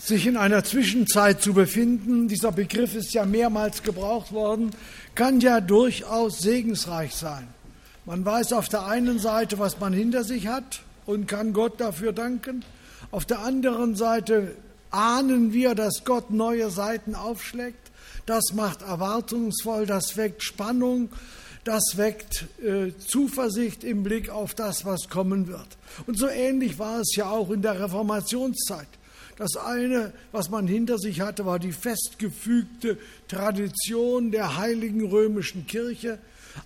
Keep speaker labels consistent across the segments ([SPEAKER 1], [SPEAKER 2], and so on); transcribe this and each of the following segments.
[SPEAKER 1] sich in einer Zwischenzeit zu befinden, dieser Begriff ist ja mehrmals gebraucht worden, kann ja durchaus segensreich sein. Man weiß auf der einen Seite, was man hinter sich hat und kann Gott dafür danken. Auf der anderen Seite ahnen wir, dass Gott neue Seiten aufschlägt. Das macht erwartungsvoll, das weckt Spannung, das weckt äh, Zuversicht im Blick auf das, was kommen wird. Und so ähnlich war es ja auch in der Reformationszeit. Das eine, was man hinter sich hatte, war die festgefügte Tradition der heiligen römischen Kirche.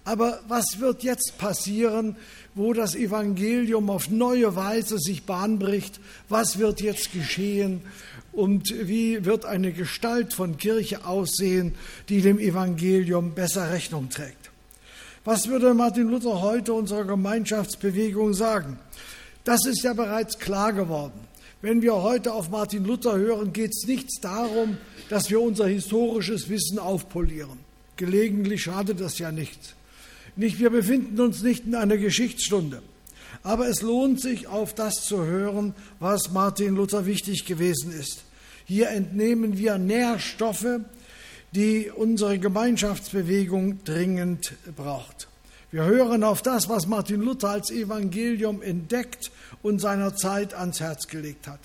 [SPEAKER 1] Aber was wird jetzt passieren, wo das Evangelium auf neue Weise sich Bahn bricht? Was wird jetzt geschehen? Und wie wird eine Gestalt von Kirche aussehen, die dem Evangelium besser Rechnung trägt? Was würde Martin Luther heute unserer Gemeinschaftsbewegung sagen? Das ist ja bereits klar geworden. Wenn wir heute auf Martin Luther hören, geht es nicht darum, dass wir unser historisches Wissen aufpolieren. Gelegentlich schadet das ja nicht. nicht. Wir befinden uns nicht in einer Geschichtsstunde. Aber es lohnt sich, auf das zu hören, was Martin Luther wichtig gewesen ist. Hier entnehmen wir Nährstoffe, die unsere Gemeinschaftsbewegung dringend braucht. Wir hören auf das, was Martin Luther als Evangelium entdeckt und seiner Zeit ans Herz gelegt hat.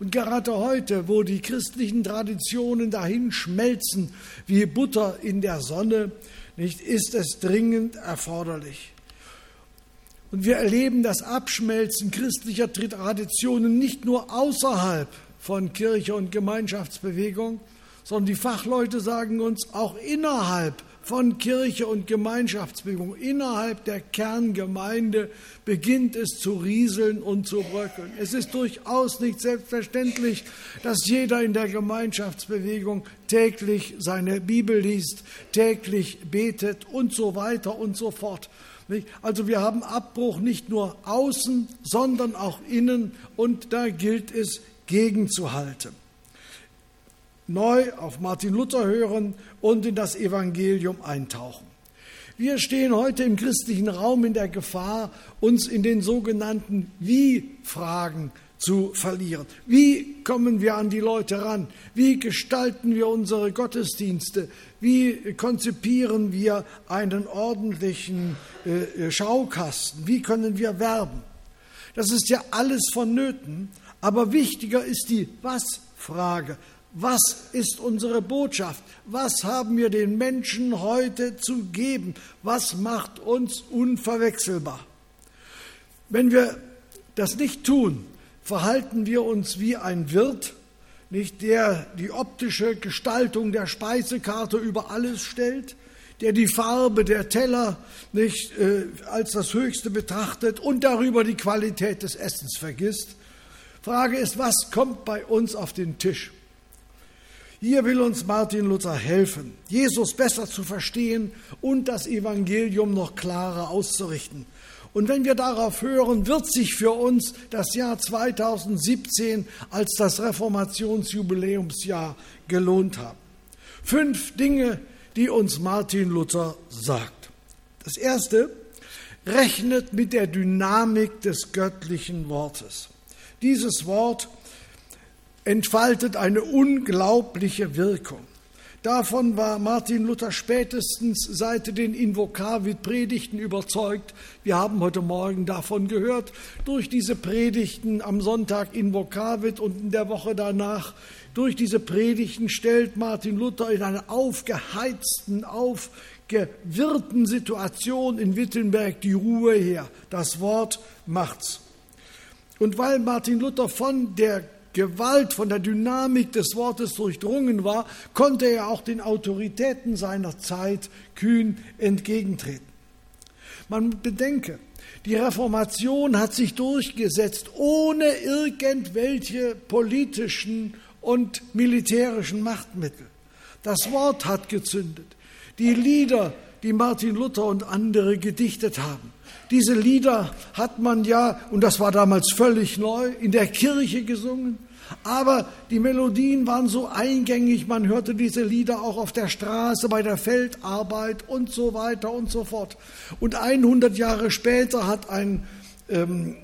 [SPEAKER 1] Und gerade heute, wo die christlichen Traditionen dahin schmelzen wie Butter in der Sonne, nicht, ist es dringend erforderlich. Und wir erleben das Abschmelzen christlicher Traditionen nicht nur außerhalb von Kirche und Gemeinschaftsbewegung, sondern die Fachleute sagen uns auch innerhalb von Kirche und Gemeinschaftsbewegung, innerhalb der Kerngemeinde beginnt es zu rieseln und zu bröckeln. Es ist durchaus nicht selbstverständlich, dass jeder in der Gemeinschaftsbewegung täglich seine Bibel liest, täglich betet und so weiter und so fort. Also wir haben Abbruch nicht nur außen, sondern auch innen und da gilt es gegenzuhalten neu auf Martin Luther hören und in das Evangelium eintauchen. Wir stehen heute im christlichen Raum in der Gefahr, uns in den sogenannten Wie-Fragen zu verlieren. Wie kommen wir an die Leute ran? Wie gestalten wir unsere Gottesdienste? Wie konzipieren wir einen ordentlichen äh, Schaukasten? Wie können wir werben? Das ist ja alles vonnöten, aber wichtiger ist die Was-Frage. Was ist unsere Botschaft? Was haben wir den Menschen heute zu geben? Was macht uns unverwechselbar? Wenn wir das nicht tun, verhalten wir uns wie ein Wirt, nicht der die optische Gestaltung der Speisekarte über alles stellt, der die Farbe der Teller nicht äh, als das Höchste betrachtet und darüber die Qualität des Essens vergisst. Frage ist, was kommt bei uns auf den Tisch? Hier will uns Martin Luther helfen, Jesus besser zu verstehen und das Evangelium noch klarer auszurichten. Und wenn wir darauf hören, wird sich für uns das Jahr 2017 als das Reformationsjubiläumsjahr gelohnt haben. Fünf Dinge, die uns Martin Luther sagt. Das erste, rechnet mit der Dynamik des göttlichen Wortes. Dieses Wort entfaltet eine unglaubliche Wirkung. Davon war Martin Luther spätestens seit den Invokavit-Predigten überzeugt. Wir haben heute Morgen davon gehört. Durch diese Predigten am Sonntag Invokavit und in der Woche danach, durch diese Predigten stellt Martin Luther in einer aufgeheizten, aufgewirrten Situation in Wittenberg die Ruhe her. Das Wort macht's. Und weil Martin Luther von der Gewalt, von der Dynamik des Wortes durchdrungen war, konnte er auch den Autoritäten seiner Zeit kühn entgegentreten. Man bedenke, die Reformation hat sich durchgesetzt ohne irgendwelche politischen und militärischen Machtmittel. Das Wort hat gezündet. Die Lieder, die Martin Luther und andere gedichtet haben, diese Lieder hat man ja, und das war damals völlig neu, in der Kirche gesungen. Aber die Melodien waren so eingängig, man hörte diese Lieder auch auf der Straße, bei der Feldarbeit und so weiter und so fort. Und 100 Jahre später hat ein ähm,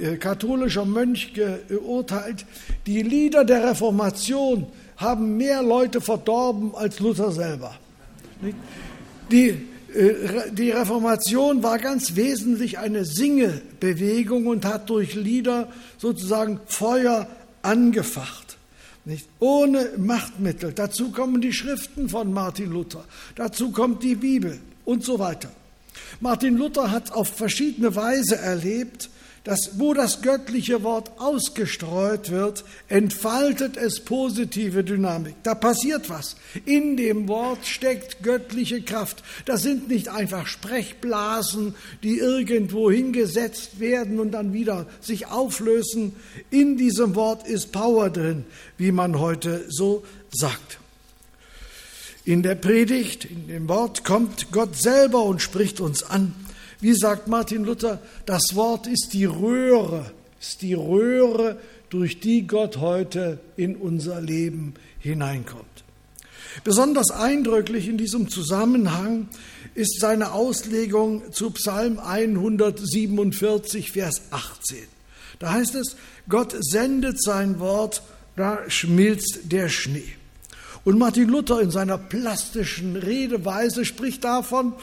[SPEAKER 1] äh, katholischer Mönch geurteilt, die Lieder der Reformation haben mehr Leute verdorben als Luther selber. Die, äh, die Reformation war ganz wesentlich eine Singebewegung und hat durch Lieder sozusagen Feuer angefacht. Nicht? Ohne Machtmittel. Dazu kommen die Schriften von Martin Luther. Dazu kommt die Bibel und so weiter. Martin Luther hat auf verschiedene Weise erlebt, dass wo das göttliche Wort ausgestreut wird, entfaltet es positive Dynamik. Da passiert was. In dem Wort steckt göttliche Kraft. Das sind nicht einfach Sprechblasen, die irgendwo hingesetzt werden und dann wieder sich auflösen. In diesem Wort ist Power drin, wie man heute so sagt. In der Predigt, in dem Wort kommt Gott selber und spricht uns an. Wie sagt Martin Luther, das Wort ist die Röhre, ist die Röhre, durch die Gott heute in unser Leben hineinkommt. Besonders eindrücklich in diesem Zusammenhang ist seine Auslegung zu Psalm 147, Vers 18. Da heißt es, Gott sendet sein Wort, da schmilzt der Schnee. Und Martin Luther in seiner plastischen Redeweise spricht davon,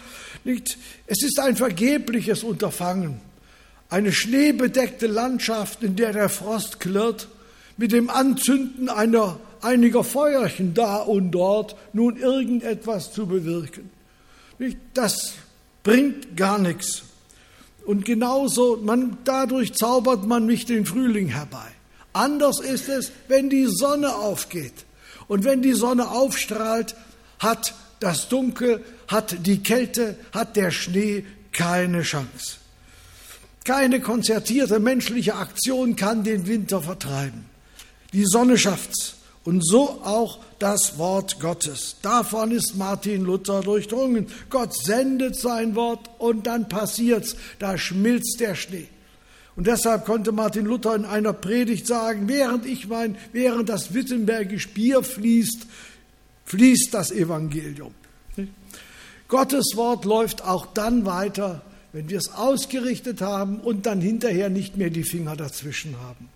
[SPEAKER 1] nicht, es ist ein vergebliches Unterfangen, eine schneebedeckte Landschaft, in der der Frost klirrt, mit dem Anzünden einer, einiger Feuerchen da und dort nun irgendetwas zu bewirken. Nicht, das bringt gar nichts. Und genauso, man, dadurch zaubert man nicht den Frühling herbei. Anders ist es, wenn die Sonne aufgeht. Und wenn die Sonne aufstrahlt, hat das Dunkel, hat die Kälte, hat der Schnee keine Chance. Keine konzertierte menschliche Aktion kann den Winter vertreiben. Die Sonne schafft's. Und so auch das Wort Gottes. Davon ist Martin Luther durchdrungen. Gott sendet sein Wort und dann passiert's. Da schmilzt der Schnee. Und deshalb konnte Martin Luther in einer Predigt sagen, während ich mein, während das Wittenbergisch Bier fließt, fließt das Evangelium. Gottes Wort läuft auch dann weiter, wenn wir es ausgerichtet haben und dann hinterher nicht mehr die Finger dazwischen haben.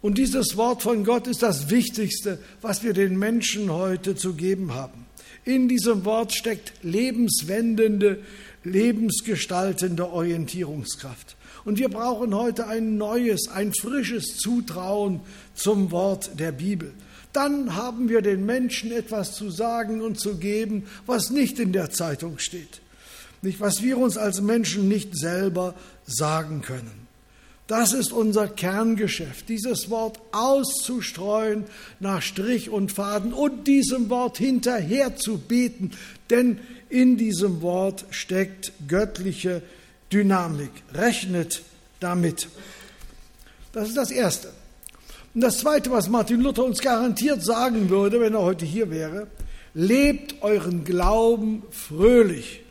[SPEAKER 1] Und dieses Wort von Gott ist das Wichtigste, was wir den Menschen heute zu geben haben. In diesem Wort steckt lebenswendende, lebensgestaltende Orientierungskraft. Und wir brauchen heute ein neues, ein frisches Zutrauen zum Wort der Bibel. Dann haben wir den Menschen etwas zu sagen und zu geben, was nicht in der Zeitung steht. Nicht, was wir uns als Menschen nicht selber sagen können. Das ist unser Kerngeschäft, dieses Wort auszustreuen nach Strich und Faden und diesem Wort hinterher zu beten, denn in diesem Wort steckt göttliche Dynamik. Rechnet damit. Das ist das Erste. Und das Zweite, was Martin Luther uns garantiert sagen würde, wenn er heute hier wäre, lebt euren Glauben fröhlich.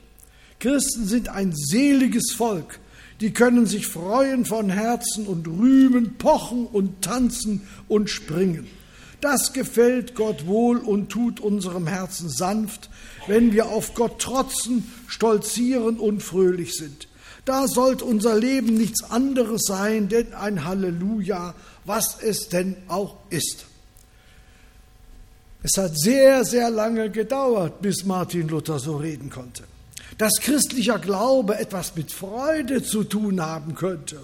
[SPEAKER 1] Christen sind ein seliges Volk, die können sich freuen von Herzen und rühmen, pochen und tanzen und springen. Das gefällt Gott wohl und tut unserem Herzen sanft, wenn wir auf Gott trotzen, stolzieren und fröhlich sind. Da sollte unser Leben nichts anderes sein, denn ein Halleluja, was es denn auch ist. Es hat sehr, sehr lange gedauert, bis Martin Luther so reden konnte. Dass christlicher Glaube etwas mit Freude zu tun haben könnte,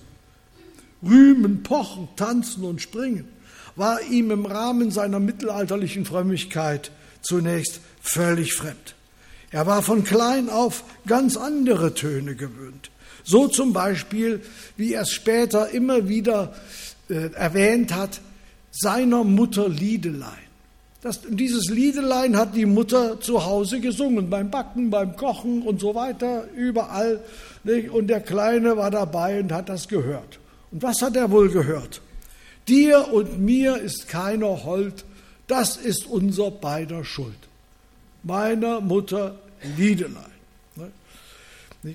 [SPEAKER 1] rühmen, pochen, tanzen und springen, war ihm im Rahmen seiner mittelalterlichen Frömmigkeit zunächst völlig fremd. Er war von klein auf ganz andere Töne gewöhnt. So zum Beispiel, wie er es später immer wieder äh, erwähnt hat, seiner Mutter Liedelein. Das, dieses Liedelein hat die Mutter zu Hause gesungen, beim Backen, beim Kochen und so weiter, überall. Nicht? Und der Kleine war dabei und hat das gehört. Und was hat er wohl gehört? Dir und mir ist keiner hold, das ist unser beider Schuld. Meiner Mutter Liedelein.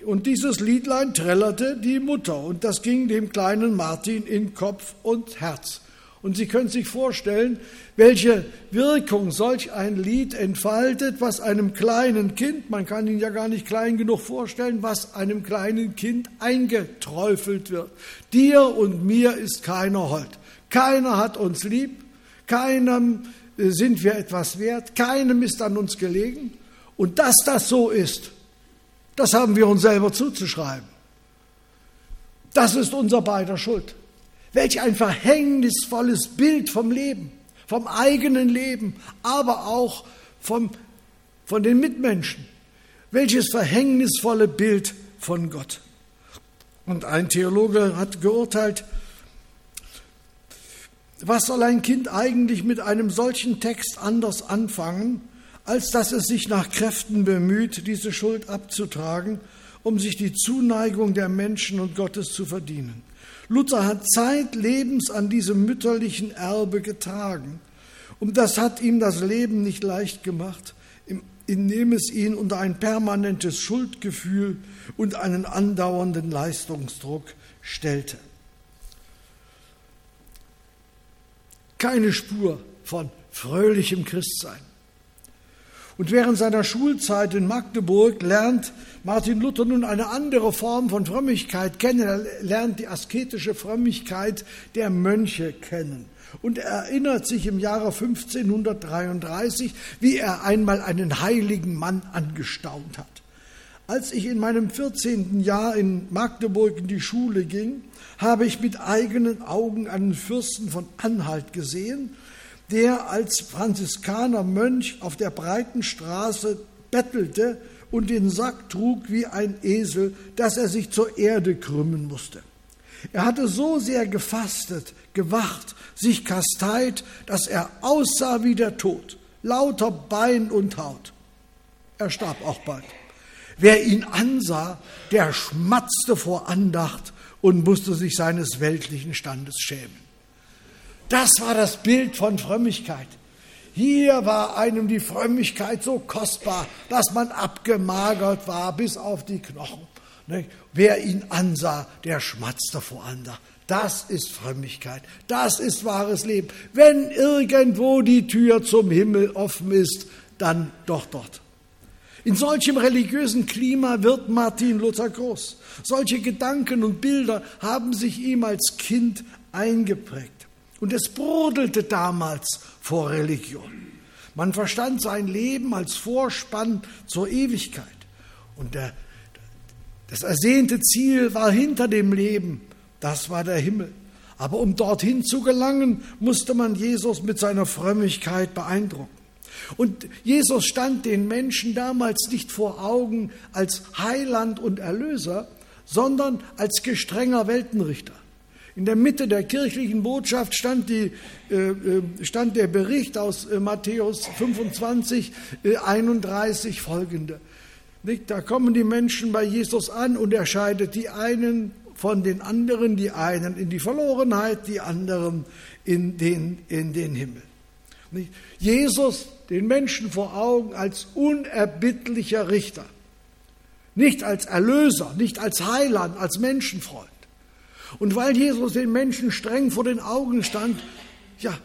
[SPEAKER 1] Und dieses Liedlein trällerte die Mutter und das ging dem kleinen Martin in Kopf und Herz. Und Sie können sich vorstellen, welche Wirkung solch ein Lied entfaltet, was einem kleinen Kind, man kann ihn ja gar nicht klein genug vorstellen, was einem kleinen Kind eingeträufelt wird. Dir und mir ist keiner hold. Keiner hat uns lieb, keinem äh, sind wir etwas wert, keinem ist an uns gelegen. Und dass das so ist, das haben wir uns selber zuzuschreiben. Das ist unser beider Schuld. Welch ein verhängnisvolles Bild vom Leben, vom eigenen Leben, aber auch vom, von den Mitmenschen. Welches verhängnisvolle Bild von Gott. Und ein Theologe hat geurteilt, was soll ein Kind eigentlich mit einem solchen Text anders anfangen, als dass es sich nach Kräften bemüht, diese Schuld abzutragen, um sich die Zuneigung der Menschen und Gottes zu verdienen? Luther hat zeitlebens an diesem mütterlichen Erbe getragen. Und das hat ihm das Leben nicht leicht gemacht, indem es ihn unter ein permanentes Schuldgefühl und einen andauernden Leistungsdruck stellte. Keine Spur von fröhlichem Christsein. Und während seiner Schulzeit in Magdeburg lernt Martin Luther nun eine andere Form von Frömmigkeit kennen. Er lernt die asketische Frömmigkeit der Mönche kennen. Und er erinnert sich im Jahre 1533, wie er einmal einen heiligen Mann angestaunt hat. Als ich in meinem 14. Jahr in Magdeburg in die Schule ging, habe ich mit eigenen Augen einen Fürsten von Anhalt gesehen, der als Franziskaner Mönch auf der breiten Straße bettelte und den Sack trug wie ein Esel, dass er sich zur Erde krümmen musste. Er hatte so sehr gefastet, gewacht, sich kasteit, dass er aussah wie der Tod, lauter Bein und Haut. Er starb auch bald. Wer ihn ansah, der schmatzte vor Andacht und musste sich seines weltlichen Standes schämen. Das war das Bild von Frömmigkeit. Hier war einem die Frömmigkeit so kostbar, dass man abgemagert war bis auf die Knochen. Wer ihn ansah, der schmatzte vor Andacht. Das ist Frömmigkeit. Das ist wahres Leben. Wenn irgendwo die Tür zum Himmel offen ist, dann doch dort. In solchem religiösen Klima wird Martin Luther groß. Solche Gedanken und Bilder haben sich ihm als Kind eingeprägt. Und es brodelte damals vor Religion. Man verstand sein Leben als Vorspann zur Ewigkeit. Und der, das ersehnte Ziel war hinter dem Leben, das war der Himmel. Aber um dorthin zu gelangen, musste man Jesus mit seiner Frömmigkeit beeindrucken. Und Jesus stand den Menschen damals nicht vor Augen als Heiland und Erlöser, sondern als gestrenger Weltenrichter. In der Mitte der kirchlichen Botschaft stand, die, äh, äh stand der Bericht aus äh, Matthäus 25, äh, 31 folgende. Da kommen die Menschen bei Jesus an und er scheidet die einen von den anderen, die einen in die Verlorenheit, die anderen in den, in den Himmel. Jesus den Menschen vor Augen als unerbittlicher Richter, nicht als Erlöser, nicht als Heiland, als Menschenfreund. Und weil Jesus den Menschen streng vor den Augen stand, ja,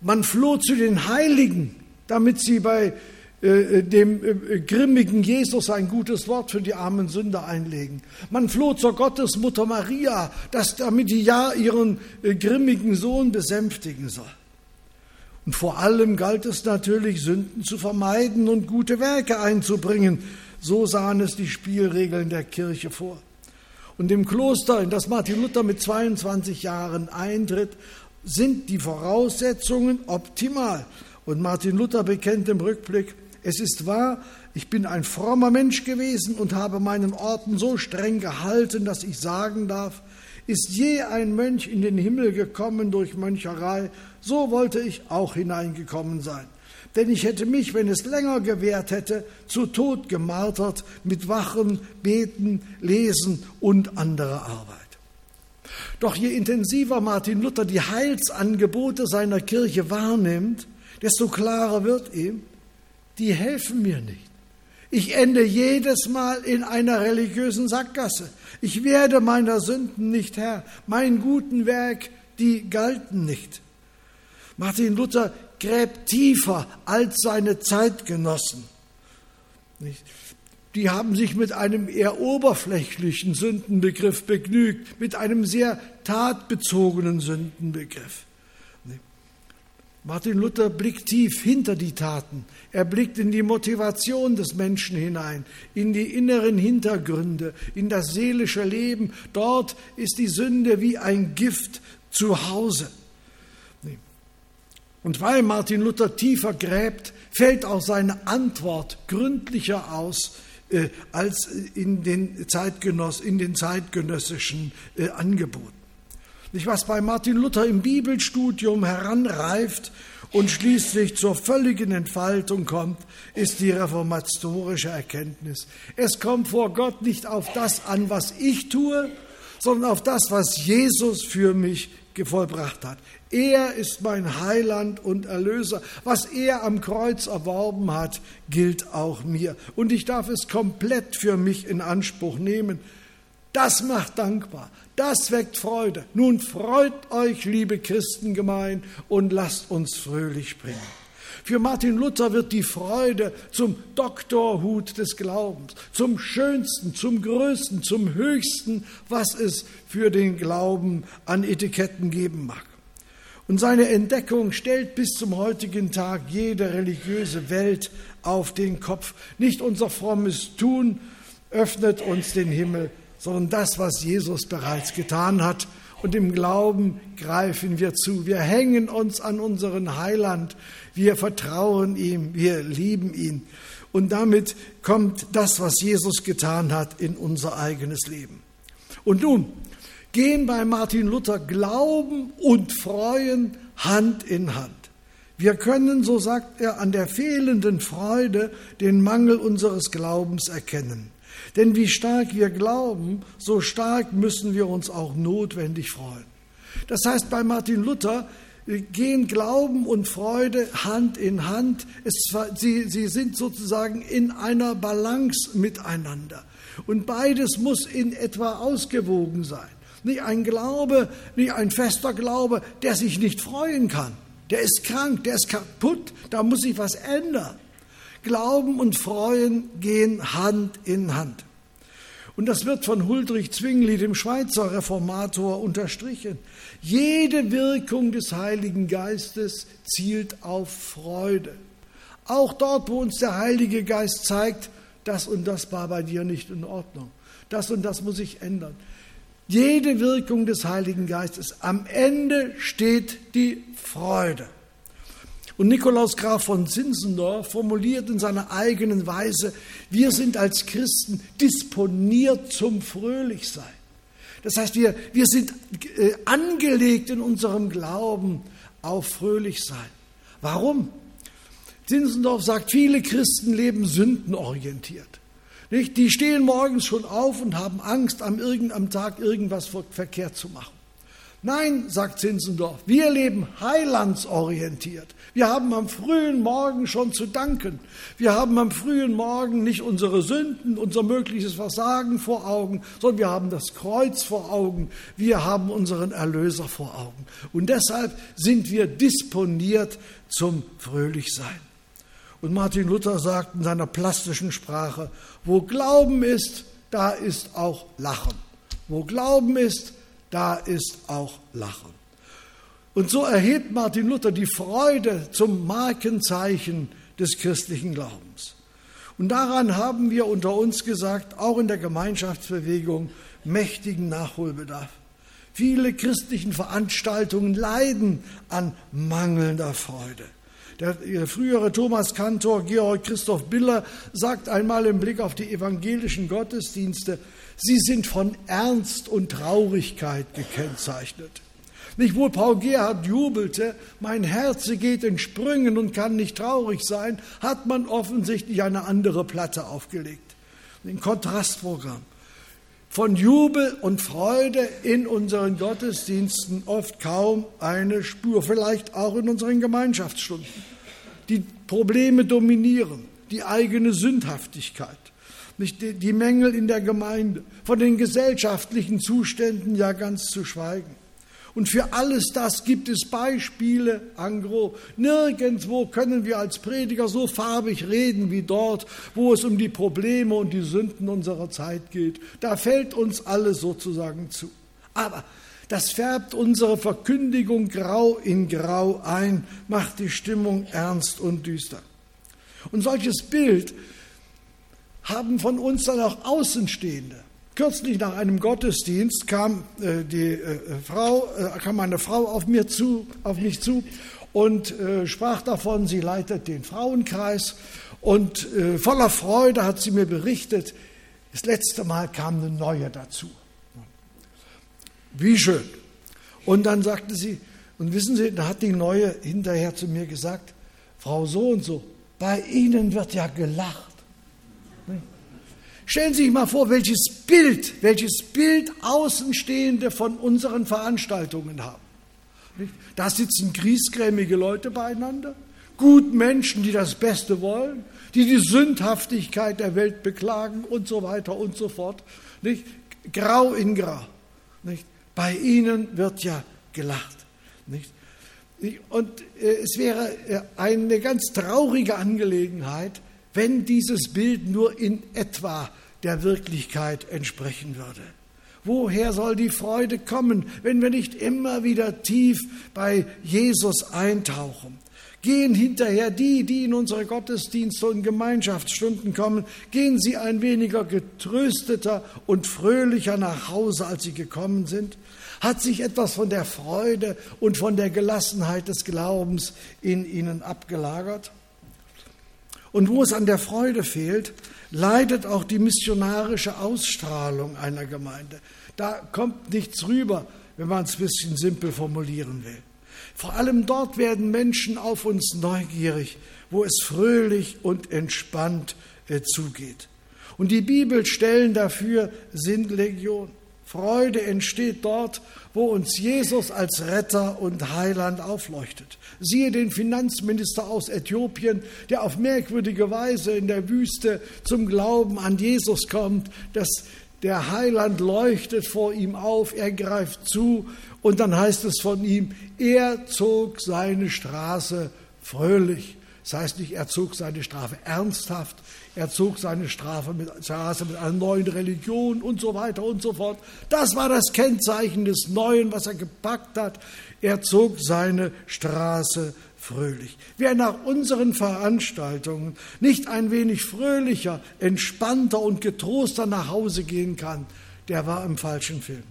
[SPEAKER 1] man floh zu den Heiligen, damit sie bei äh, dem äh, grimmigen Jesus ein gutes Wort für die armen Sünder einlegen. Man floh zur Gottesmutter Maria, dass damit die ja ihren äh, grimmigen Sohn besänftigen soll. Und vor allem galt es natürlich, Sünden zu vermeiden und gute Werke einzubringen. So sahen es die Spielregeln der Kirche vor. Und im Kloster, in das Martin Luther mit 22 Jahren eintritt, sind die Voraussetzungen optimal. Und Martin Luther bekennt im Rückblick, es ist wahr, ich bin ein frommer Mensch gewesen und habe meinen Orten so streng gehalten, dass ich sagen darf, ist je ein Mönch in den Himmel gekommen durch Möncherei, so wollte ich auch hineingekommen sein denn ich hätte mich, wenn es länger gewährt hätte, zu Tod gemartert mit Wachen, Beten, Lesen und anderer Arbeit. Doch je intensiver Martin Luther die Heilsangebote seiner Kirche wahrnimmt, desto klarer wird ihm, die helfen mir nicht. Ich ende jedes Mal in einer religiösen Sackgasse. Ich werde meiner Sünden nicht Herr. Mein guten Werk, die galten nicht. Martin Luther gräbt tiefer als seine Zeitgenossen. Die haben sich mit einem eher oberflächlichen Sündenbegriff begnügt, mit einem sehr tatbezogenen Sündenbegriff. Martin Luther blickt tief hinter die Taten. Er blickt in die Motivation des Menschen hinein, in die inneren Hintergründe, in das seelische Leben. Dort ist die Sünde wie ein Gift zu Hause. Und weil Martin Luther tiefer gräbt, fällt auch seine Antwort gründlicher aus äh, als in den, Zeitgenoss, in den zeitgenössischen äh, Angeboten. Nicht, was bei Martin Luther im Bibelstudium heranreift und schließlich zur völligen Entfaltung kommt, ist die reformatorische Erkenntnis. Es kommt vor Gott nicht auf das an, was ich tue, sondern auf das, was Jesus für mich vollbracht hat. Er ist mein Heiland und Erlöser. Was er am Kreuz erworben hat, gilt auch mir. Und ich darf es komplett für mich in Anspruch nehmen. Das macht dankbar. Das weckt Freude. Nun freut euch, liebe Christengemein, und lasst uns fröhlich springen. Für Martin Luther wird die Freude zum Doktorhut des Glaubens, zum schönsten, zum größten, zum höchsten, was es für den Glauben an Etiketten geben mag. Und seine Entdeckung stellt bis zum heutigen Tag jede religiöse Welt auf den Kopf. Nicht unser frommes Tun öffnet uns den Himmel, sondern das, was Jesus bereits getan hat. Und im Glauben greifen wir zu. Wir hängen uns an unseren Heiland. Wir vertrauen ihm. Wir lieben ihn. Und damit kommt das, was Jesus getan hat, in unser eigenes Leben. Und nun gehen bei Martin Luther Glauben und Freuen Hand in Hand. Wir können, so sagt er, an der fehlenden Freude den Mangel unseres Glaubens erkennen. Denn wie stark wir glauben, so stark müssen wir uns auch notwendig freuen. Das heißt, bei Martin Luther äh, gehen Glauben und Freude Hand in Hand. Es, sie, sie sind sozusagen in einer Balance miteinander. Und beides muss in etwa ausgewogen sein. Nicht ein Glaube, nicht ein fester Glaube, der sich nicht freuen kann. Der ist krank, der ist kaputt, da muss sich was ändern. Glauben und Freuen gehen Hand in Hand. Und das wird von Huldrych Zwingli, dem Schweizer Reformator, unterstrichen. Jede Wirkung des Heiligen Geistes zielt auf Freude. Auch dort, wo uns der Heilige Geist zeigt, das und das war bei dir nicht in Ordnung. Das und das muss sich ändern. Jede Wirkung des Heiligen Geistes. Am Ende steht die Freude. Und Nikolaus Graf von Zinzendorf formuliert in seiner eigenen Weise, wir sind als Christen disponiert zum Fröhlichsein. Das heißt, wir, wir sind äh, angelegt in unserem Glauben auf Fröhlichsein. Warum? Zinzendorf sagt, viele Christen leben sündenorientiert. Nicht? Die stehen morgens schon auf und haben Angst, am, am Tag irgendwas verkehrt zu machen. Nein, sagt Zinzendorf, wir leben heilandsorientiert. Wir haben am frühen Morgen schon zu danken. Wir haben am frühen Morgen nicht unsere Sünden, unser mögliches Versagen vor Augen, sondern wir haben das Kreuz vor Augen. Wir haben unseren Erlöser vor Augen. Und deshalb sind wir disponiert zum Fröhlichsein. Und Martin Luther sagt in seiner plastischen Sprache, wo Glauben ist, da ist auch Lachen. Wo Glauben ist, da ist auch Lachen. Und so erhebt Martin Luther die Freude zum Markenzeichen des christlichen Glaubens. Und daran haben wir unter uns gesagt, auch in der Gemeinschaftsbewegung, mächtigen Nachholbedarf. Viele christlichen Veranstaltungen leiden an mangelnder Freude. Der frühere Thomas Kantor Georg Christoph Biller sagt einmal im Blick auf die evangelischen Gottesdienste, Sie sind von Ernst und Traurigkeit gekennzeichnet. Nicht wohl Paul Gerhard jubelte, mein Herz geht in Sprüngen und kann nicht traurig sein, hat man offensichtlich eine andere Platte aufgelegt. Ein Kontrastprogramm. Von Jubel und Freude in unseren Gottesdiensten oft kaum eine Spur, vielleicht auch in unseren Gemeinschaftsstunden. Die Probleme dominieren, die eigene Sündhaftigkeit nicht die Mängel in der Gemeinde, von den gesellschaftlichen Zuständen ja ganz zu schweigen. Und für alles das gibt es Beispiele, Angro. Nirgendwo können wir als Prediger so farbig reden wie dort, wo es um die Probleme und die Sünden unserer Zeit geht. Da fällt uns alles sozusagen zu. Aber das färbt unsere Verkündigung grau in grau ein, macht die Stimmung ernst und düster. Und solches Bild haben von uns dann auch Außenstehende. Kürzlich nach einem Gottesdienst kam äh, die äh, Frau, äh, kam eine Frau auf mir zu, auf mich zu und äh, sprach davon, sie leitet den Frauenkreis und äh, voller Freude hat sie mir berichtet, das letzte Mal kam eine neue dazu. Wie schön. Und dann sagte sie, und wissen Sie, da hat die neue hinterher zu mir gesagt, Frau so und so, bei Ihnen wird ja gelacht. Stellen Sie sich mal vor, welches Bild, welches Bild Außenstehende von unseren Veranstaltungen haben. Da sitzen griesgrämige Leute beieinander, gut Menschen, die das Beste wollen, die die Sündhaftigkeit der Welt beklagen und so weiter und so fort. Nicht? Grau in Grau. Nicht? Bei ihnen wird ja gelacht. Nicht? Und äh, es wäre äh, eine ganz traurige Angelegenheit, wenn dieses Bild nur in etwa der Wirklichkeit entsprechen würde. Woher soll die Freude kommen, wenn wir nicht immer wieder tief bei Jesus eintauchen? Gehen hinterher die, die in unsere Gottesdienste und Gemeinschaftsstunden kommen, gehen sie ein weniger getrösteter und fröhlicher nach Hause, als sie gekommen sind? Hat sich etwas von der Freude und von der Gelassenheit des Glaubens in ihnen abgelagert? Und wo es an der Freude fehlt, leidet auch die missionarische Ausstrahlung einer Gemeinde. Da kommt nichts rüber, wenn man es ein bisschen simpel formulieren will. Vor allem dort werden Menschen auf uns neugierig, wo es fröhlich und entspannt äh, zugeht. Und die Bibelstellen dafür sind Legion. Freude entsteht dort, wo uns Jesus als Retter und Heiland aufleuchtet. Siehe den Finanzminister aus Äthiopien, der auf merkwürdige Weise in der Wüste zum Glauben an Jesus kommt, dass der Heiland leuchtet vor ihm auf, er greift zu und dann heißt es von ihm, er zog seine Straße fröhlich. Das heißt nicht, er zog seine Strafe ernsthaft, er zog seine Strafe mit, Straße mit einer neuen Religion und so weiter und so fort. Das war das Kennzeichen des Neuen, was er gepackt hat. Er zog seine Straße fröhlich. Wer nach unseren Veranstaltungen nicht ein wenig fröhlicher, entspannter und getroster nach Hause gehen kann, der war im falschen Film.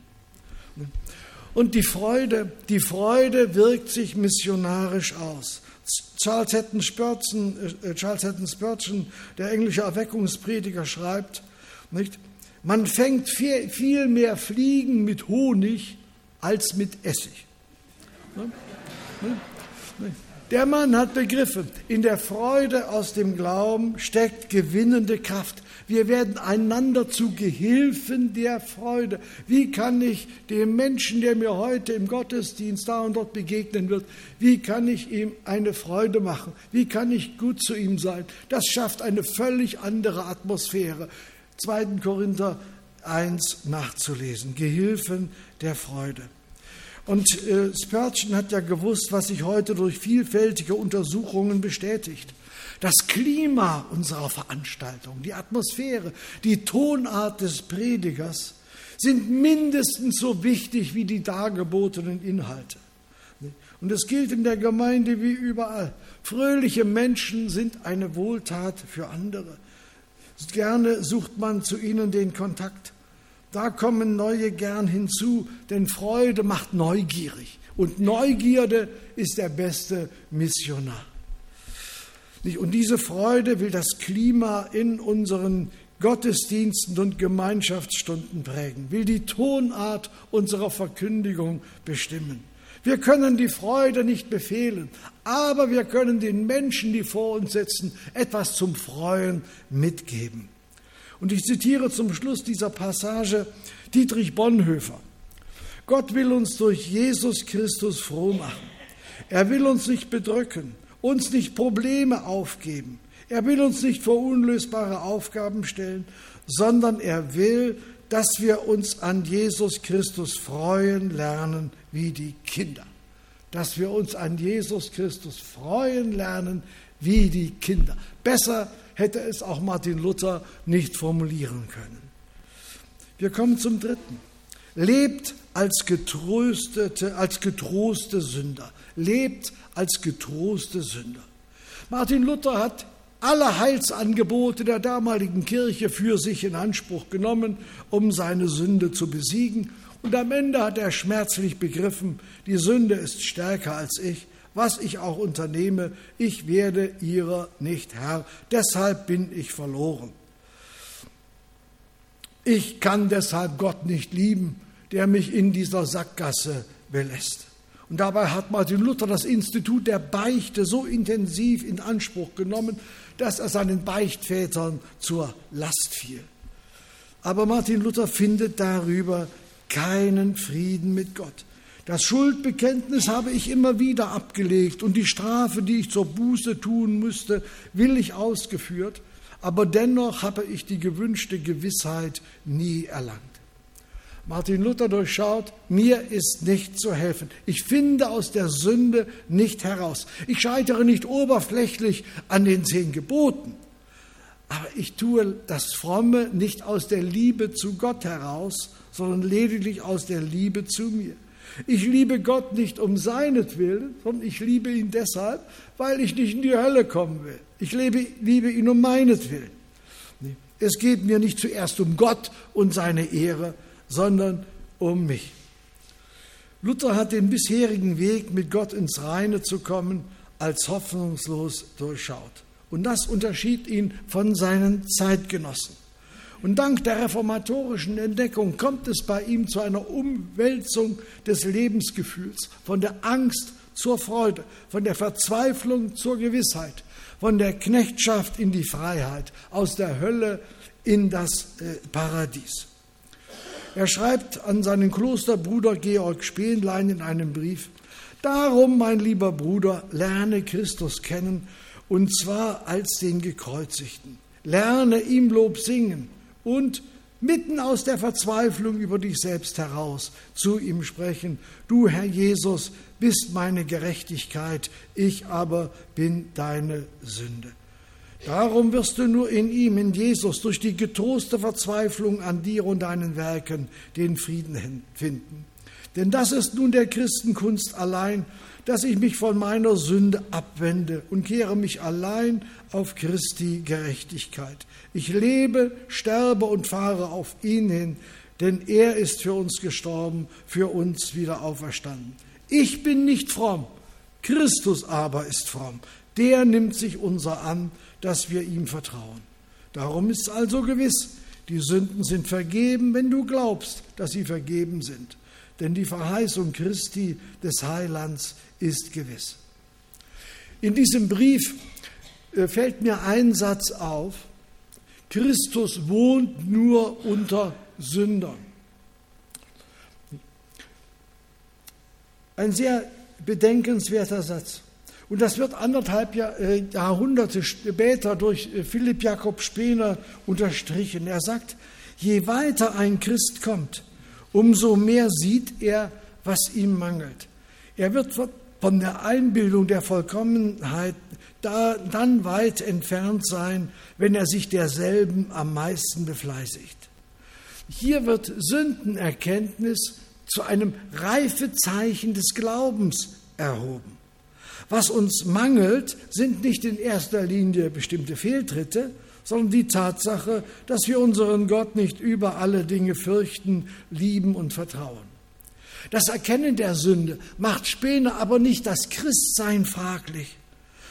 [SPEAKER 1] Und die Freude, die Freude wirkt sich missionarisch aus. Charles Hatton Spurgeon, äh, Charles Hatton Spurgeon der englische Erweckungsprediger, schreibt, nicht, man fängt viel, viel mehr Fliegen mit Honig als mit Essig. Ne? Ne? Ne? Der Mann hat begriffen, in der Freude aus dem Glauben steckt gewinnende Kraft. Wir werden einander zu Gehilfen der Freude. Wie kann ich dem Menschen, der mir heute im Gottesdienst da und dort begegnen wird, wie kann ich ihm eine Freude machen? Wie kann ich gut zu ihm sein? Das schafft eine völlig andere Atmosphäre. 2. Korinther 1 nachzulesen. Gehilfen der Freude. Und äh, Spurgeon hat ja gewusst, was sich heute durch vielfältige Untersuchungen bestätigt. Das Klima unserer Veranstaltung, die Atmosphäre, die Tonart des Predigers sind mindestens so wichtig wie die dargebotenen Inhalte. Und es gilt in der Gemeinde wie überall. Fröhliche Menschen sind eine Wohltat für andere. Gerne sucht man zu ihnen den Kontakt. Da kommen neue gern hinzu, denn Freude macht neugierig. Und Neugierde ist der beste Missionar. Und diese Freude will das Klima in unseren Gottesdiensten und Gemeinschaftsstunden prägen, will die Tonart unserer Verkündigung bestimmen. Wir können die Freude nicht befehlen, aber wir können den Menschen, die vor uns sitzen, etwas zum Freuen mitgeben. Und ich zitiere zum Schluss dieser Passage Dietrich Bonhoeffer. Gott will uns durch Jesus Christus froh machen. Er will uns nicht bedrücken, uns nicht Probleme aufgeben. Er will uns nicht vor unlösbare Aufgaben stellen, sondern er will, dass wir uns an Jesus Christus freuen lernen wie die Kinder. Dass wir uns an Jesus Christus freuen lernen wie die Kinder. Besser hätte es auch Martin Luther nicht formulieren können. Wir kommen zum dritten. Lebt als getröstete, als getroste Sünder. Lebt als getroste Sünder. Martin Luther hat alle Heilsangebote der damaligen Kirche für sich in Anspruch genommen, um seine Sünde zu besiegen. Und am Ende hat er schmerzlich begriffen, die Sünde ist stärker als ich. Was ich auch unternehme, ich werde ihrer nicht Herr. Deshalb bin ich verloren. Ich kann deshalb Gott nicht lieben, der mich in dieser Sackgasse belässt. Und dabei hat Martin Luther das Institut der Beichte so intensiv in Anspruch genommen, dass er seinen Beichtvätern zur Last fiel. Aber Martin Luther findet darüber keinen Frieden mit Gott. Das Schuldbekenntnis habe ich immer wieder abgelegt und die Strafe, die ich zur Buße tun müsste, will ich ausgeführt, aber dennoch habe ich die gewünschte Gewissheit nie erlangt. Martin Luther durchschaut, mir ist nicht zu helfen. Ich finde aus der Sünde nicht heraus. Ich scheitere nicht oberflächlich an den zehn Geboten, aber ich tue das Fromme nicht aus der Liebe zu Gott heraus, sondern lediglich aus der Liebe zu mir. Ich liebe Gott nicht um seinetwillen, sondern ich liebe ihn deshalb, weil ich nicht in die Hölle kommen will. Ich liebe, liebe ihn um meinetwillen. Es geht mir nicht zuerst um Gott und seine Ehre, sondern um mich. Luther hat den bisherigen Weg, mit Gott ins Reine zu kommen, als hoffnungslos durchschaut. Und das unterschied ihn von seinen Zeitgenossen. Und dank der reformatorischen Entdeckung kommt es bei ihm zu einer Umwälzung des Lebensgefühls, von der Angst zur Freude, von der Verzweiflung zur Gewissheit, von der Knechtschaft in die Freiheit, aus der Hölle in das äh, Paradies. Er schreibt an seinen Klosterbruder Georg Spenlein in einem Brief, Darum, mein lieber Bruder, lerne Christus kennen, und zwar als den Gekreuzigten. Lerne ihm Lob singen und mitten aus der Verzweiflung über dich selbst heraus zu ihm sprechen, du Herr Jesus bist meine Gerechtigkeit, ich aber bin deine Sünde. Darum wirst du nur in ihm, in Jesus, durch die getroste Verzweiflung an dir und deinen Werken den Frieden finden. Denn das ist nun der Christenkunst allein, dass ich mich von meiner Sünde abwende und kehre mich allein auf Christi Gerechtigkeit. Ich lebe, sterbe und fahre auf ihn hin, denn er ist für uns gestorben, für uns wieder auferstanden. Ich bin nicht fromm, Christus aber ist fromm. Der nimmt sich unser an, dass wir ihm vertrauen. Darum ist also gewiss, die Sünden sind vergeben, wenn du glaubst, dass sie vergeben sind. Denn die Verheißung Christi des Heilands ist gewiss. In diesem Brief äh, fällt mir ein Satz auf, Christus wohnt nur unter Sündern. Ein sehr bedenkenswerter Satz. Und das wird anderthalb äh, Jahrhunderte später durch äh, Philipp Jakob Spener unterstrichen. Er sagt, je weiter ein Christ kommt, umso mehr sieht er, was ihm mangelt. Er wird von der Einbildung der Vollkommenheit da, dann weit entfernt sein, wenn er sich derselben am meisten befleißigt. Hier wird Sündenerkenntnis zu einem Reifezeichen des Glaubens erhoben. Was uns mangelt, sind nicht in erster Linie bestimmte Fehltritte, sondern die Tatsache, dass wir unseren Gott nicht über alle Dinge fürchten, lieben und vertrauen. Das Erkennen der Sünde macht Späne aber nicht das Christsein fraglich,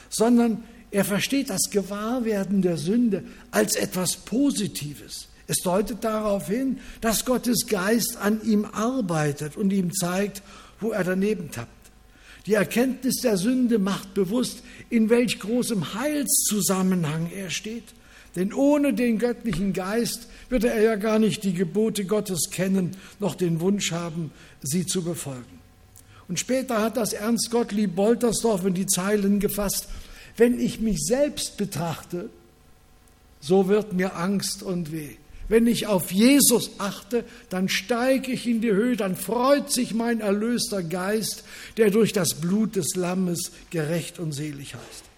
[SPEAKER 1] sondern er versteht das Gewahrwerden der Sünde als etwas Positives. Es deutet darauf hin, dass Gottes Geist an ihm arbeitet und ihm zeigt, wo er daneben tappt. Die Erkenntnis der Sünde macht bewusst, in welch großem Heilszusammenhang er steht. Denn ohne den göttlichen Geist würde er ja gar nicht die Gebote Gottes kennen, noch den Wunsch haben, sie zu befolgen. Und später hat das Ernst Gottlieb Boltersdorf in die Zeilen gefasst, wenn ich mich selbst betrachte, so wird mir Angst und weh. Wenn ich auf Jesus achte, dann steige ich in die Höhe, dann freut sich mein erlöster Geist, der durch das Blut des Lammes gerecht und selig heißt.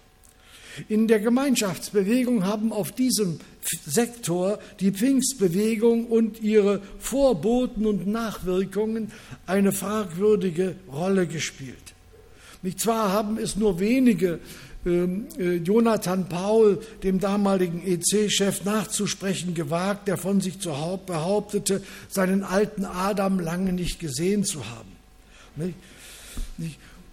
[SPEAKER 1] In der Gemeinschaftsbewegung haben auf diesem Sektor die Pfingstbewegung und ihre Vorboten und Nachwirkungen eine fragwürdige Rolle gespielt. Nicht zwar haben es nur wenige ähm, äh, Jonathan Paul, dem damaligen EC-Chef, nachzusprechen gewagt, der von sich behauptete, seinen alten Adam lange nicht gesehen zu haben.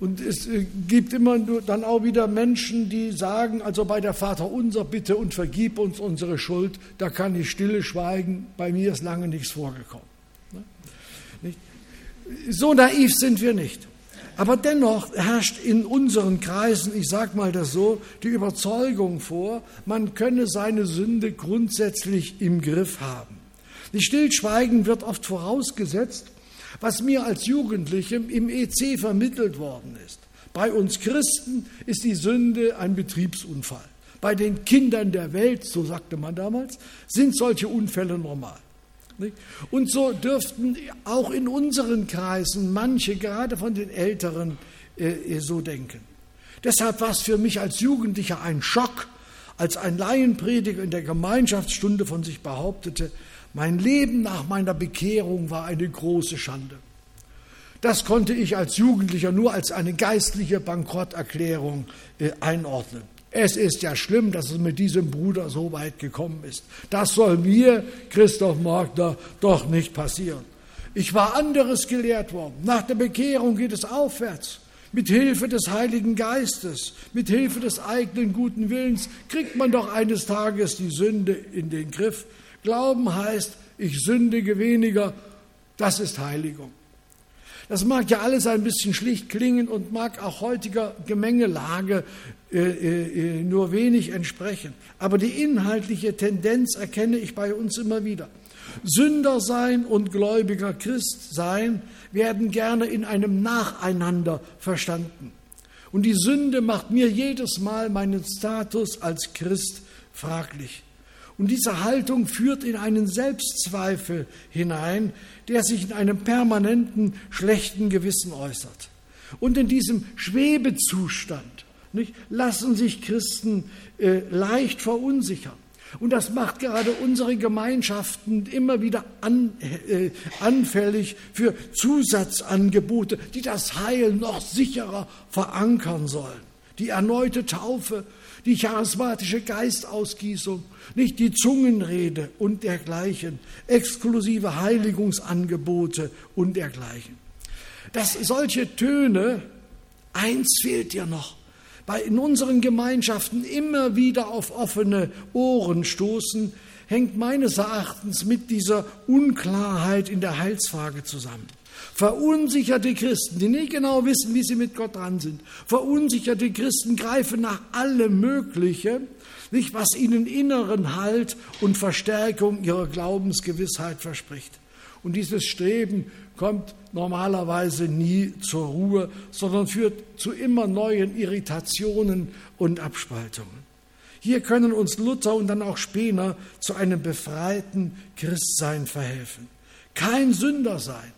[SPEAKER 1] Und es äh, gibt immer dann auch wieder Menschen, die sagen, also bei der Vater unser bitte und vergib uns unsere Schuld, da kann ich stille schweigen, bei mir ist lange nichts vorgekommen. So naiv sind wir nicht. Aber dennoch herrscht in unseren Kreisen, ich sage mal das so, die Überzeugung vor, man könne seine Sünde grundsätzlich im Griff haben. Die Stillschweigen wird oft vorausgesetzt, was mir als Jugendlichem im EC vermittelt worden ist. Bei uns Christen ist die Sünde ein Betriebsunfall. Bei den Kindern der Welt, so sagte man damals, sind solche Unfälle normal. Und so dürften auch in unseren Kreisen manche, gerade von den Älteren, äh, so denken. Deshalb war es für mich als Jugendlicher ein Schock, als ein Laienprediger in der Gemeinschaftsstunde von sich behauptete, mein Leben nach meiner Bekehrung war eine große Schande. Das konnte ich als Jugendlicher nur als eine geistliche Bankrotterklärung äh, einordnen. Es ist ja schlimm, dass es mit diesem Bruder so weit gekommen ist. Das soll mir, Christoph Magner, doch nicht passieren. Ich war anderes gelehrt worden. Nach der Bekehrung geht es aufwärts. Mit Hilfe des Heiligen Geistes, mit Hilfe des eigenen guten Willens kriegt man doch eines Tages die Sünde in den Griff. Glauben heißt, ich sündige weniger. Das ist Heiligung. Das mag ja alles ein bisschen schlicht klingen und mag auch heutiger Gemengelage äh, äh, äh, nur wenig entsprechen. Aber die inhaltliche Tendenz erkenne ich bei uns immer wieder. Sünder sein und gläubiger Christ sein werden gerne in einem Nacheinander verstanden. Und die Sünde macht mir jedes Mal meinen Status als Christ fraglich. Und diese Haltung führt in einen Selbstzweifel hinein, der sich in einem permanenten schlechten Gewissen äußert. Und in diesem Schwebezustand nicht, lassen sich Christen äh, leicht verunsichern. Und das macht gerade unsere Gemeinschaften immer wieder an, äh, anfällig für Zusatzangebote, die das Heil noch sicherer verankern sollen. Die erneute Taufe, die charismatische Geistausgießung, nicht die Zungenrede und dergleichen, exklusive Heiligungsangebote und dergleichen. Dass solche Töne, eins fehlt dir noch, bei in unseren Gemeinschaften immer wieder auf offene Ohren stoßen, hängt meines Erachtens mit dieser Unklarheit in der Heilsfrage zusammen. Verunsicherte Christen, die nicht genau wissen, wie sie mit Gott dran sind, verunsicherte Christen greifen nach allem Mögliche, nicht was ihnen inneren Halt und Verstärkung ihrer Glaubensgewissheit verspricht. Und dieses Streben kommt normalerweise nie zur Ruhe, sondern führt zu immer neuen Irritationen und Abspaltungen. Hier können uns Luther und dann auch Spener zu einem befreiten Christsein verhelfen. Kein Sünder sein,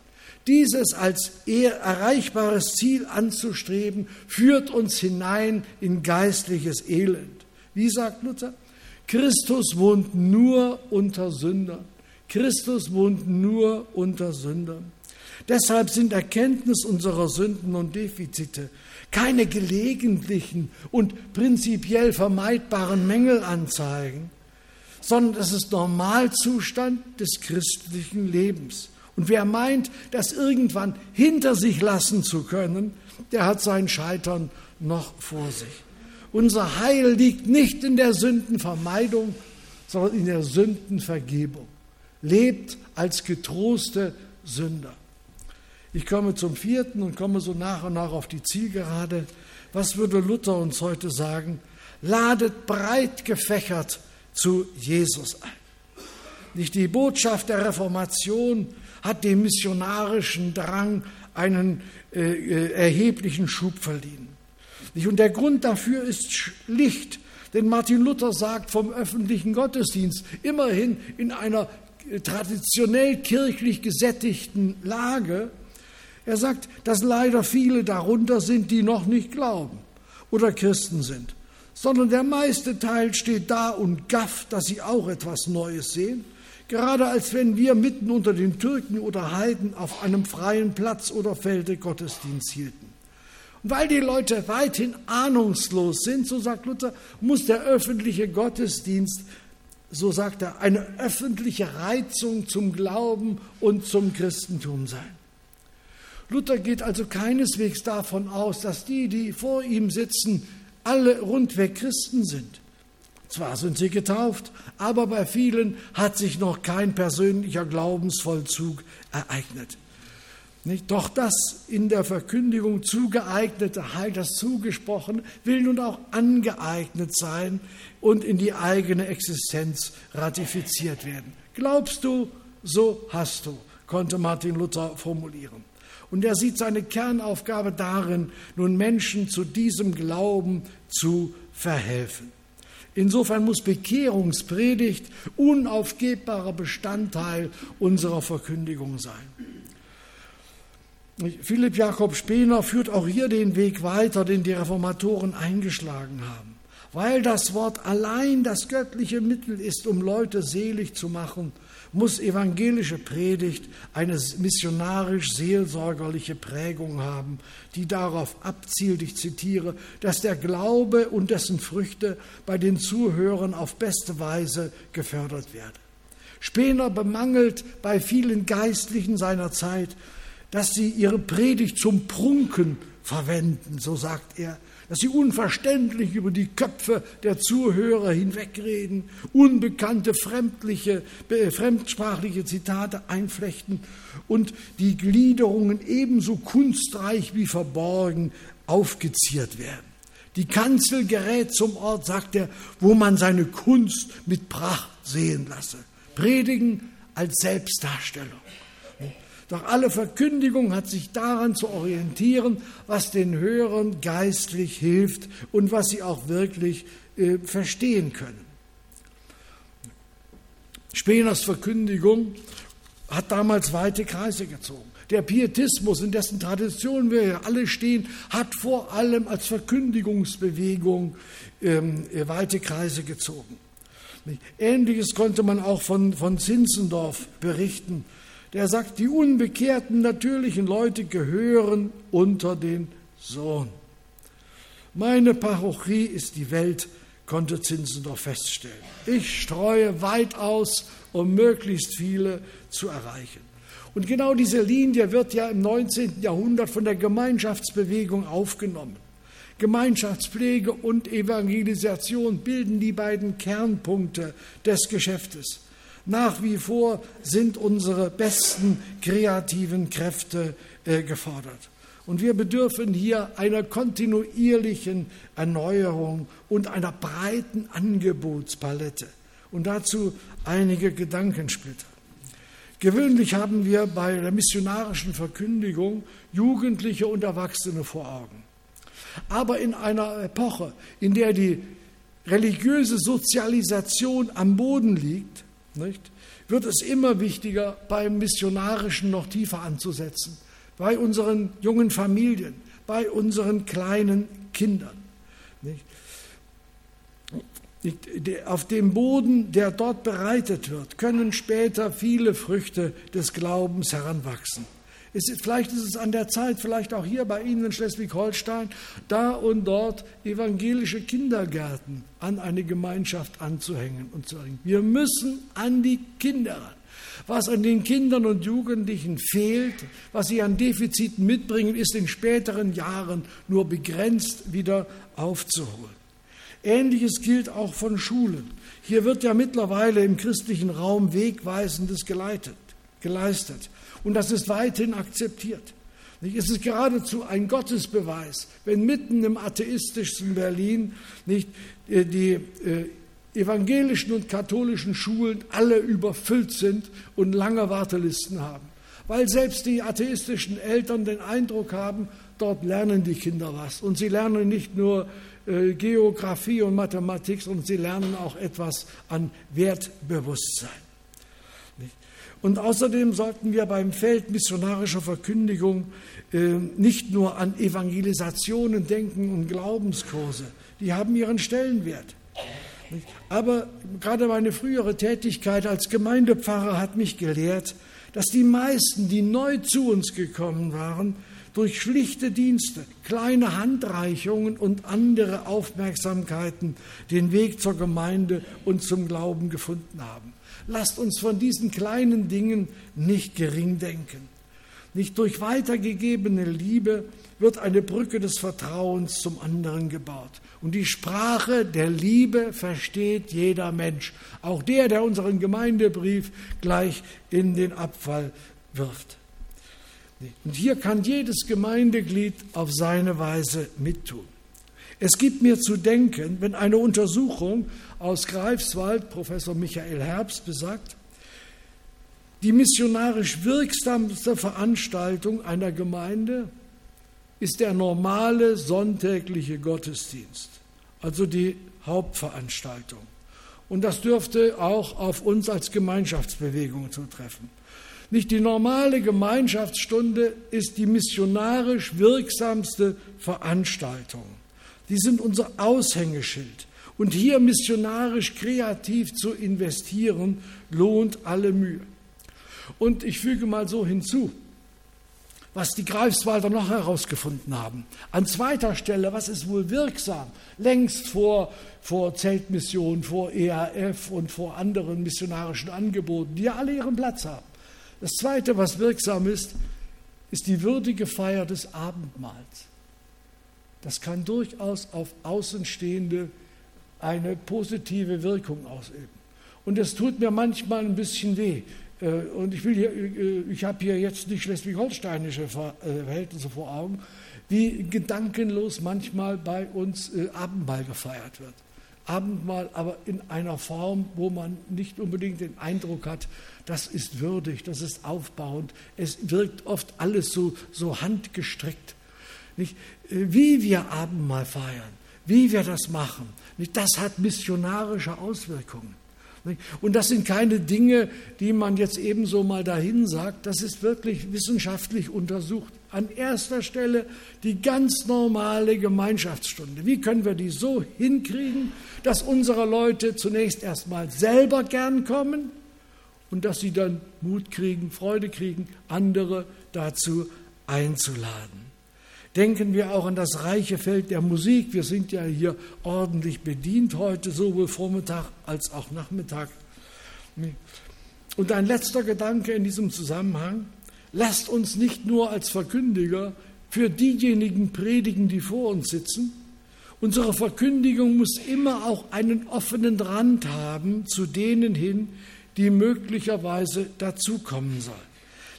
[SPEAKER 1] dieses als erreichbares Ziel anzustreben, führt uns hinein in geistliches Elend. Wie sagt Luther? Christus wohnt nur unter Sündern. Christus wohnt nur unter Sündern. Deshalb sind Erkenntnis unserer Sünden und Defizite keine gelegentlichen und prinzipiell vermeidbaren Mängelanzeigen, sondern es ist Normalzustand des christlichen Lebens. Und wer meint, das irgendwann hinter sich lassen zu können, der hat sein Scheitern noch vor sich. Unser Heil liegt nicht in der Sündenvermeidung, sondern in der Sündenvergebung. Lebt als getroste Sünder. Ich komme zum vierten und komme so nach und nach auf die Zielgerade. Was würde Luther uns heute sagen? Ladet breit gefächert zu Jesus ein. Nicht die Botschaft der Reformation hat dem missionarischen Drang einen äh, äh, erheblichen Schub verliehen. Und der Grund dafür ist schlicht, denn Martin Luther sagt vom öffentlichen Gottesdienst immerhin in einer traditionell kirchlich gesättigten Lage. Er sagt, dass leider viele darunter sind, die noch nicht glauben oder Christen sind, sondern der meiste Teil steht da und gafft, dass sie auch etwas Neues sehen, gerade als wenn wir mitten unter den Türken oder Heiden auf einem freien Platz oder Felde Gottesdienst hielten. Und weil die Leute weithin ahnungslos sind, so sagt Luther, muss der öffentliche Gottesdienst so sagt er, eine öffentliche Reizung zum Glauben und zum Christentum sein. Luther geht also keineswegs davon aus, dass die, die vor ihm sitzen, alle rundweg Christen sind. Zwar sind sie getauft, aber bei vielen hat sich noch kein persönlicher Glaubensvollzug ereignet. Nicht? Doch das in der Verkündigung zugeeignete Heil, das zugesprochen, will nun auch angeeignet sein und in die eigene Existenz ratifiziert werden. Glaubst du, so hast du, konnte Martin Luther formulieren. Und er sieht seine Kernaufgabe darin, nun Menschen zu diesem Glauben zu verhelfen. Insofern muss Bekehrungspredigt unaufgebbarer Bestandteil unserer Verkündigung sein. Philipp Jakob Spener führt auch hier den Weg weiter, den die Reformatoren eingeschlagen haben. Weil das Wort allein das göttliche Mittel ist, um Leute selig zu machen, muss evangelische Predigt eine missionarisch-seelsorgerliche Prägung haben, die darauf abzielt, ich zitiere, dass der Glaube und dessen Früchte bei den Zuhörern auf beste Weise gefördert werden. Spener bemangelt bei vielen Geistlichen seiner Zeit, dass sie ihre Predigt zum Prunken verwenden, so sagt er, dass sie unverständlich über die Köpfe der Zuhörer hinwegreden, unbekannte fremdliche, fremdsprachliche Zitate einflechten und die Gliederungen ebenso kunstreich wie verborgen aufgeziert werden. Die Kanzel gerät zum Ort, sagt er, wo man seine Kunst mit Pracht sehen lasse. Predigen als Selbstdarstellung. Doch alle Verkündigung hat sich daran zu orientieren, was den Hörern geistlich hilft und was sie auch wirklich äh, verstehen können. Speners Verkündigung hat damals weite Kreise gezogen. Der Pietismus, in dessen Tradition wir ja alle stehen, hat vor allem als Verkündigungsbewegung ähm, äh, weite Kreise gezogen. Ähnliches konnte man auch von, von Zinzendorf berichten der sagt, die unbekehrten natürlichen Leute gehören unter den Sohn. Meine Parochie ist die Welt, konnte Zinzendorf feststellen. Ich streue weit aus, um möglichst viele zu erreichen. Und genau diese Linie wird ja im 19. Jahrhundert von der Gemeinschaftsbewegung aufgenommen. Gemeinschaftspflege und Evangelisation bilden die beiden Kernpunkte des Geschäftes. Nach wie vor sind unsere besten kreativen Kräfte äh, gefordert. Und wir bedürfen hier einer kontinuierlichen Erneuerung und einer breiten Angebotspalette. Und dazu einige Gedankensplitter. Gewöhnlich haben wir bei der missionarischen Verkündigung Jugendliche und Erwachsene vor Augen. Aber in einer Epoche, in der die religiöse Sozialisation am Boden liegt, nicht? wird es immer wichtiger, beim Missionarischen noch tiefer anzusetzen, bei unseren jungen Familien, bei unseren kleinen Kindern. Nicht? Auf dem Boden, der dort bereitet wird, können später viele Früchte des Glaubens heranwachsen. Ist, vielleicht ist es an der Zeit, vielleicht auch hier bei Ihnen in Schleswig-Holstein, da und dort evangelische Kindergärten an eine Gemeinschaft anzuhängen und zu sagen, wir müssen an die Kinder ran. Was an den Kindern und Jugendlichen fehlt, was sie an Defiziten mitbringen, ist in späteren Jahren nur begrenzt wieder aufzuholen. Ähnliches gilt auch von Schulen. Hier wird ja mittlerweile im christlichen Raum Wegweisendes geleitet, geleistet. Und das ist weithin akzeptiert. Es ist geradezu ein Gottesbeweis, wenn mitten im atheistischen Berlin nicht äh, die äh, evangelischen und katholischen Schulen alle überfüllt sind und lange Wartelisten haben. Weil selbst die atheistischen Eltern den Eindruck haben, dort lernen die Kinder was. Und sie lernen nicht nur äh, Geografie und Mathematik, sondern sie lernen auch etwas an Wertbewusstsein. Und außerdem sollten wir beim Feld missionarischer Verkündigung äh, nicht nur an Evangelisationen denken und Glaubenskurse. Die haben ihren Stellenwert. Aber gerade meine frühere Tätigkeit als Gemeindepfarrer hat mich gelehrt, dass die meisten, die neu zu uns gekommen waren, durch schlichte Dienste, kleine Handreichungen und andere Aufmerksamkeiten den Weg zur Gemeinde und zum Glauben gefunden haben. Lasst uns von diesen kleinen Dingen nicht gering denken. Nicht durch weitergegebene Liebe wird eine Brücke des Vertrauens zum anderen gebaut. Und die Sprache der Liebe versteht jeder Mensch, auch der, der unseren Gemeindebrief gleich in den Abfall wirft. Und hier kann jedes Gemeindeglied auf seine Weise mittun. Es gibt mir zu denken, wenn eine Untersuchung aus Greifswald, Professor Michael Herbst, besagt, die missionarisch wirksamste Veranstaltung einer Gemeinde ist der normale sonntägliche Gottesdienst, also die Hauptveranstaltung. Und das dürfte auch auf uns als Gemeinschaftsbewegung zutreffen. Nicht die normale Gemeinschaftsstunde ist die missionarisch wirksamste Veranstaltung. Die sind unser Aushängeschild. Und hier missionarisch kreativ zu investieren, lohnt alle Mühe. Und ich füge mal so hinzu, was die Greifswalder noch herausgefunden haben. An zweiter Stelle, was ist wohl wirksam? Längst vor, vor Zeltmissionen, vor EAF und vor anderen missionarischen Angeboten, die ja alle ihren Platz haben. Das Zweite, was wirksam ist, ist die würdige Feier des Abendmahls. Das kann durchaus auf Außenstehende eine positive Wirkung ausüben. Und es tut mir manchmal ein bisschen weh. Äh, und ich, äh, ich habe hier jetzt nicht schleswig-holsteinische äh, Verhältnisse vor Augen, wie gedankenlos manchmal bei uns Abendmahl gefeiert wird. Abendmahl aber in einer Form, wo man nicht unbedingt den Eindruck hat, das ist würdig, das ist aufbauend. Es wirkt oft alles so, so handgestrickt. Nicht? Wie wir Abendmahl feiern, wie wir das machen, nicht? das hat missionarische Auswirkungen. Und das sind keine Dinge, die man jetzt ebenso mal dahin sagt, das ist wirklich wissenschaftlich untersucht. An erster Stelle die ganz normale Gemeinschaftsstunde. Wie können wir die so hinkriegen, dass unsere Leute zunächst erstmal selber gern kommen und dass sie dann Mut kriegen, Freude kriegen, andere dazu einzuladen. Denken wir auch an das reiche Feld der Musik. Wir sind ja hier ordentlich bedient heute, sowohl Vormittag als auch Nachmittag. Und ein letzter Gedanke in diesem Zusammenhang. Lasst uns nicht nur als Verkündiger für diejenigen predigen, die vor uns sitzen. Unsere Verkündigung muss immer auch einen offenen Rand haben zu denen hin, die möglicherweise dazukommen sollen.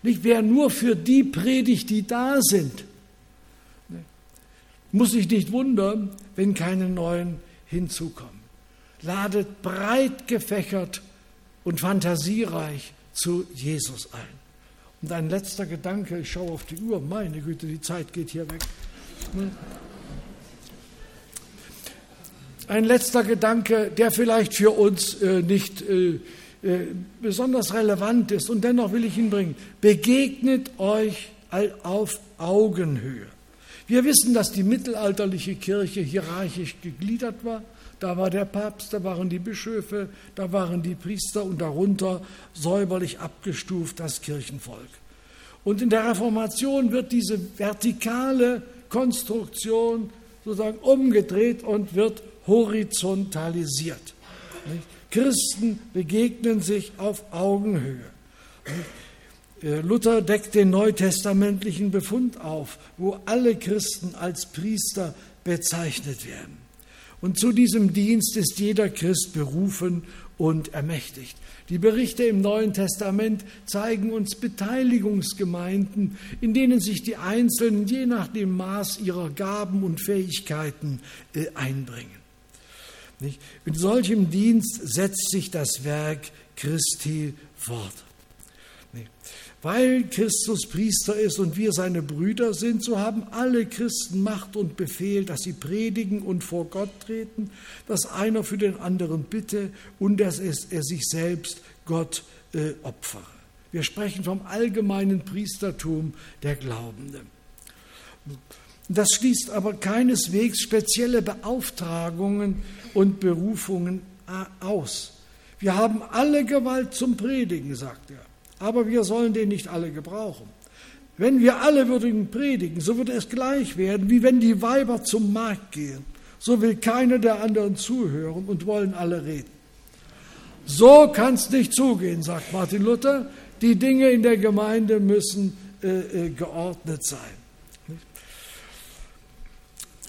[SPEAKER 1] Nicht wer nur für die predigt, die da sind, muss sich nicht wundern, wenn keine neuen hinzukommen. Ladet breit gefächert und fantasiereich zu Jesus ein. Und ein letzter Gedanke, ich schaue auf die Uhr, meine Güte, die Zeit geht hier weg. Ein letzter Gedanke, der vielleicht für uns äh, nicht äh, äh, besonders relevant ist und dennoch will ich ihn bringen. Begegnet euch auf Augenhöhe. Wir wissen, dass die mittelalterliche Kirche hierarchisch gegliedert war. Da war der Papst, da waren die Bischöfe, da waren die Priester und darunter säuberlich abgestuft das Kirchenvolk. Und in der Reformation wird diese vertikale Konstruktion sozusagen umgedreht und wird horizontalisiert. Christen begegnen sich auf Augenhöhe. Äh, Luther deckt den neutestamentlichen Befund auf, wo alle Christen als Priester bezeichnet werden. Und zu diesem Dienst ist jeder Christ berufen und ermächtigt. Die Berichte im Neuen Testament zeigen uns Beteiligungsgemeinden, in denen sich die Einzelnen je nach dem Maß ihrer Gaben und Fähigkeiten äh, einbringen. Mit solchem Dienst setzt sich das Werk Christi fort. Weil Christus Priester ist und wir seine Brüder sind, so haben alle Christen Macht und Befehl, dass sie predigen und vor Gott treten, dass einer für den anderen bitte und dass er sich selbst Gott äh, opfere. Wir sprechen vom allgemeinen Priestertum der Glaubenden. Das schließt aber keineswegs spezielle Beauftragungen und Berufungen aus. Wir haben alle Gewalt zum Predigen, sagt er, aber wir sollen den nicht alle gebrauchen. Wenn wir alle würden predigen, so würde es gleich werden, wie wenn die Weiber zum Markt gehen. So will keiner der anderen zuhören und wollen alle reden. So kann es nicht zugehen, sagt Martin Luther. Die Dinge in der Gemeinde müssen äh, äh, geordnet sein.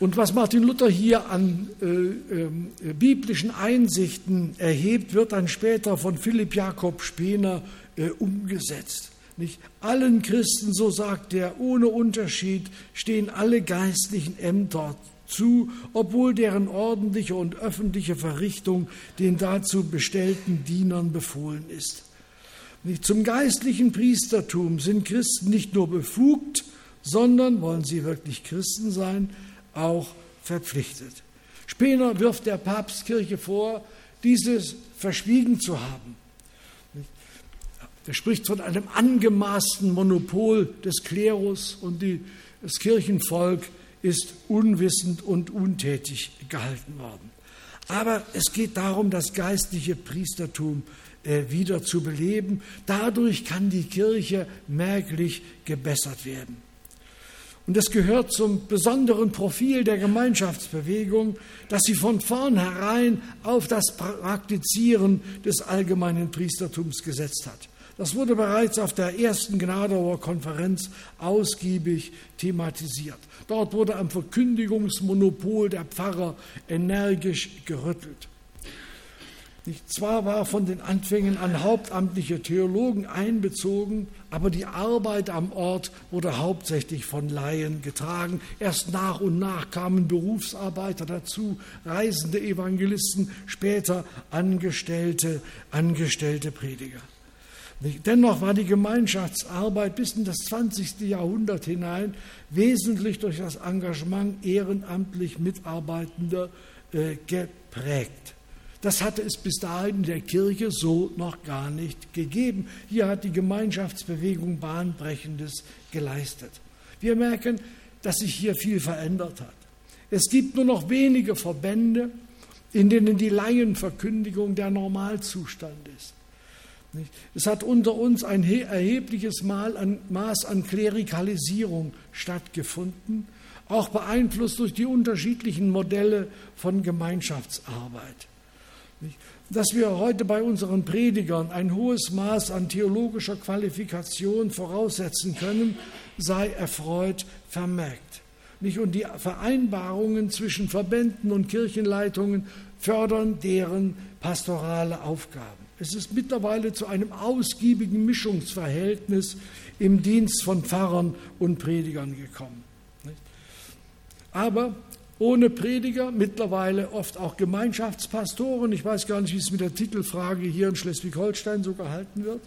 [SPEAKER 1] Und was Martin Luther hier an äh, äh, biblischen Einsichten erhebt, wird dann später von Philipp Jakob Spener äh, umgesetzt. Nicht allen Christen, so sagt er, ohne Unterschied stehen alle geistlichen Ämter zu, obwohl deren ordentliche und öffentliche Verrichtung den dazu bestellten Dienern befohlen ist. Nicht zum geistlichen Priestertum sind Christen nicht nur befugt, sondern, wollen sie wirklich Christen sein, auch verpflichtet. Spener wirft der Papstkirche vor, dieses verschwiegen zu haben. Er spricht von einem angemaßten Monopol des Klerus und die, das Kirchenvolk ist unwissend und untätig gehalten worden. Aber es geht darum, das geistliche Priestertum äh, wieder zu beleben. Dadurch kann die Kirche merklich gebessert werden. Und es gehört zum besonderen Profil der Gemeinschaftsbewegung, dass sie von vornherein auf das Praktizieren des allgemeinen Priestertums gesetzt hat. Das wurde bereits auf der ersten Gnadauer Konferenz ausgiebig thematisiert. Dort wurde am Verkündigungsmonopol der Pfarrer energisch gerüttelt. Zwar war von den Anfängen an hauptamtliche Theologen einbezogen, aber die Arbeit am Ort wurde hauptsächlich von Laien getragen. Erst nach und nach kamen Berufsarbeiter dazu, reisende Evangelisten, später angestellte, angestellte Prediger. Dennoch war die Gemeinschaftsarbeit bis in das 20. Jahrhundert hinein wesentlich durch das Engagement ehrenamtlich Mitarbeitender äh, geprägt. Das hatte es bis dahin in der Kirche so noch gar nicht gegeben. Hier hat die Gemeinschaftsbewegung Bahnbrechendes geleistet. Wir merken, dass sich hier viel verändert hat. Es gibt nur noch wenige Verbände, in denen die Laienverkündigung der Normalzustand ist. Es hat unter uns ein erhebliches Maß an Klerikalisierung stattgefunden, auch beeinflusst durch die unterschiedlichen Modelle von Gemeinschaftsarbeit. Dass wir heute bei unseren Predigern ein hohes Maß an theologischer Qualifikation voraussetzen können, sei erfreut vermerkt. Und die Vereinbarungen zwischen Verbänden und Kirchenleitungen fördern deren pastorale Aufgaben. Es ist mittlerweile zu einem ausgiebigen Mischungsverhältnis im Dienst von Pfarrern und Predigern gekommen. Aber ohne Prediger, mittlerweile oft auch Gemeinschaftspastoren, ich weiß gar nicht, wie es mit der Titelfrage hier in Schleswig-Holstein so gehalten wird,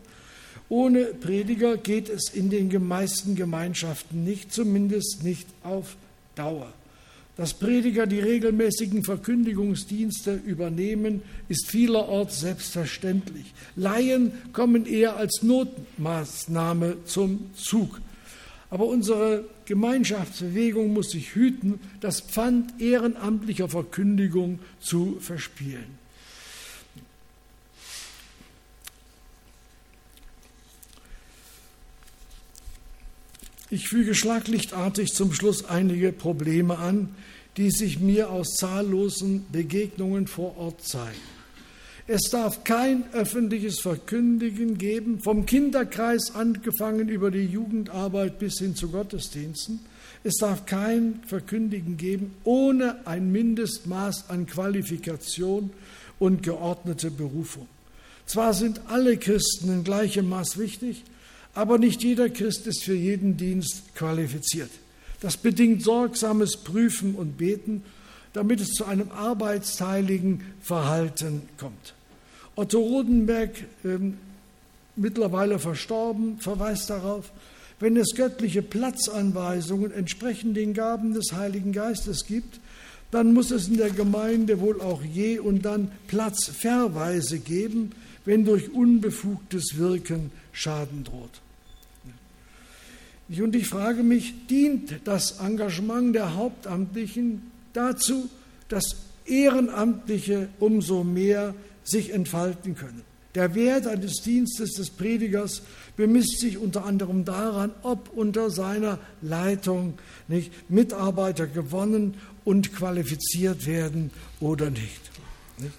[SPEAKER 1] ohne Prediger geht es in den meisten Gemeinschaften nicht, zumindest nicht auf Dauer. Dass Prediger die regelmäßigen Verkündigungsdienste übernehmen, ist vielerorts selbstverständlich. Laien kommen eher als Notmaßnahme zum Zug. Aber unsere Gemeinschaftsbewegung muss sich hüten, das Pfand ehrenamtlicher Verkündigung zu verspielen. Ich füge schlaglichtartig zum Schluss einige Probleme an, die sich mir aus zahllosen Begegnungen vor Ort zeigen. Es darf kein öffentliches Verkündigen geben, vom Kinderkreis angefangen über die Jugendarbeit bis hin zu Gottesdiensten. Es darf kein Verkündigen geben ohne ein Mindestmaß an Qualifikation und geordnete Berufung. Zwar sind alle Christen in gleichem Maß wichtig, aber nicht jeder Christ ist für jeden Dienst qualifiziert. Das bedingt sorgsames Prüfen und Beten, damit es zu einem arbeitsteiligen Verhalten kommt. Otto Rodenberg, ähm, mittlerweile verstorben, verweist darauf, wenn es göttliche Platzanweisungen entsprechend den Gaben des Heiligen Geistes gibt, dann muss es in der Gemeinde wohl auch je und dann Platzverweise geben, wenn durch unbefugtes Wirken Schaden droht. Und ich frage mich, dient das Engagement der Hauptamtlichen dazu, dass Ehrenamtliche umso mehr sich entfalten können? Der Wert eines Dienstes des Predigers bemisst sich unter anderem daran, ob unter seiner Leitung nicht, Mitarbeiter gewonnen und qualifiziert werden oder nicht. nicht.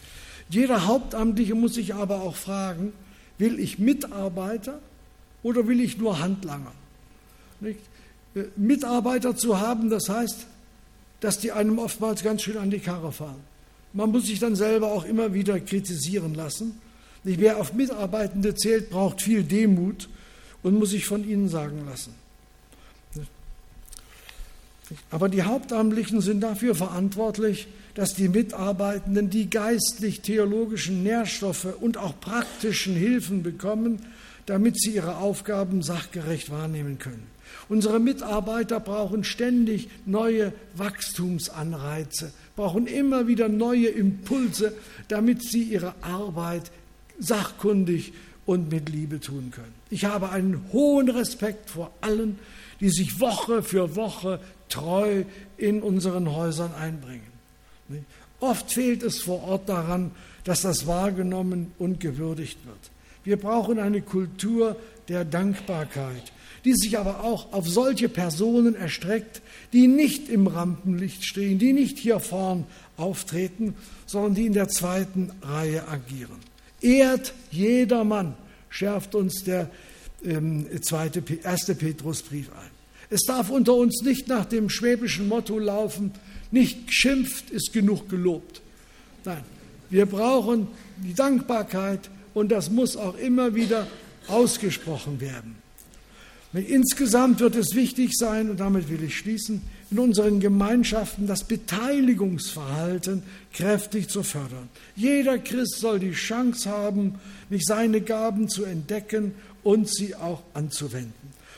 [SPEAKER 1] Jeder Hauptamtliche muss sich aber auch fragen, will ich Mitarbeiter oder will ich nur Handlanger? Nicht? Äh, Mitarbeiter zu haben, das heißt, dass die einem oftmals ganz schön an die Karre fahren. Man muss sich dann selber auch immer wieder kritisieren lassen. Wer auf Mitarbeitende zählt, braucht viel Demut und muss sich von ihnen sagen lassen. Aber die Hauptamtlichen sind dafür verantwortlich, dass die Mitarbeitenden die geistlich-theologischen Nährstoffe und auch praktischen Hilfen bekommen, damit sie ihre Aufgaben sachgerecht wahrnehmen können. Unsere Mitarbeiter brauchen ständig neue Wachstumsanreize, brauchen immer wieder neue Impulse, damit sie ihre Arbeit sachkundig und mit Liebe tun können. Ich habe einen hohen Respekt vor allen, die sich Woche für Woche treu in unseren Häusern einbringen. Oft fehlt es vor Ort daran, dass das wahrgenommen und gewürdigt wird. Wir brauchen eine Kultur der Dankbarkeit, die sich aber auch auf solche Personen erstreckt, die nicht im Rampenlicht stehen, die nicht hier vorn auftreten, sondern die in der zweiten Reihe agieren. Ehrt jedermann, schärft uns der ähm, zweite, erste Petrusbrief ein. Es darf unter uns nicht nach dem schwäbischen Motto laufen, nicht geschimpft ist genug gelobt. Nein, wir brauchen die Dankbarkeit und das muss auch immer wieder ausgesprochen werden. Insgesamt wird es wichtig sein, und damit will ich schließen, in unseren Gemeinschaften das Beteiligungsverhalten kräftig zu fördern. Jeder Christ soll die Chance haben, nicht seine Gaben zu entdecken und sie auch anzuwenden.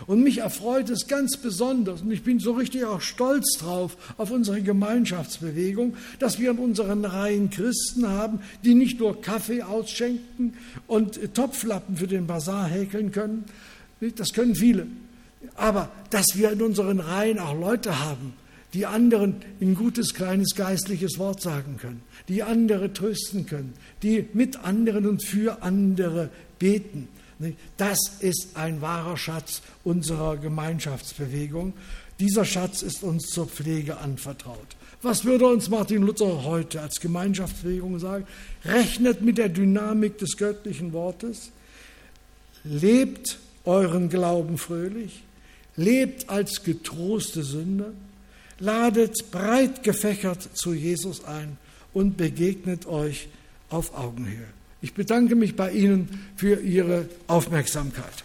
[SPEAKER 1] Und mich erfreut es ganz besonders, und ich bin so richtig auch stolz drauf, auf unsere Gemeinschaftsbewegung, dass wir in unseren Reihen Christen haben, die nicht nur Kaffee ausschenken und Topflappen für den Bazar häkeln können, das können viele, aber dass wir in unseren Reihen auch Leute haben, die anderen ein gutes kleines geistliches Wort sagen können, die andere trösten können, die mit anderen und für andere beten. Das ist ein wahrer Schatz unserer Gemeinschaftsbewegung. Dieser Schatz ist uns zur Pflege anvertraut. Was würde uns Martin Luther heute als Gemeinschaftsbewegung sagen? Rechnet mit der Dynamik des göttlichen Wortes, lebt euren Glauben fröhlich, lebt als getroste Sünder, ladet breit gefächert zu Jesus ein und begegnet euch auf Augenhöhe. Ich bedanke mich bei Ihnen für Ihre Aufmerksamkeit.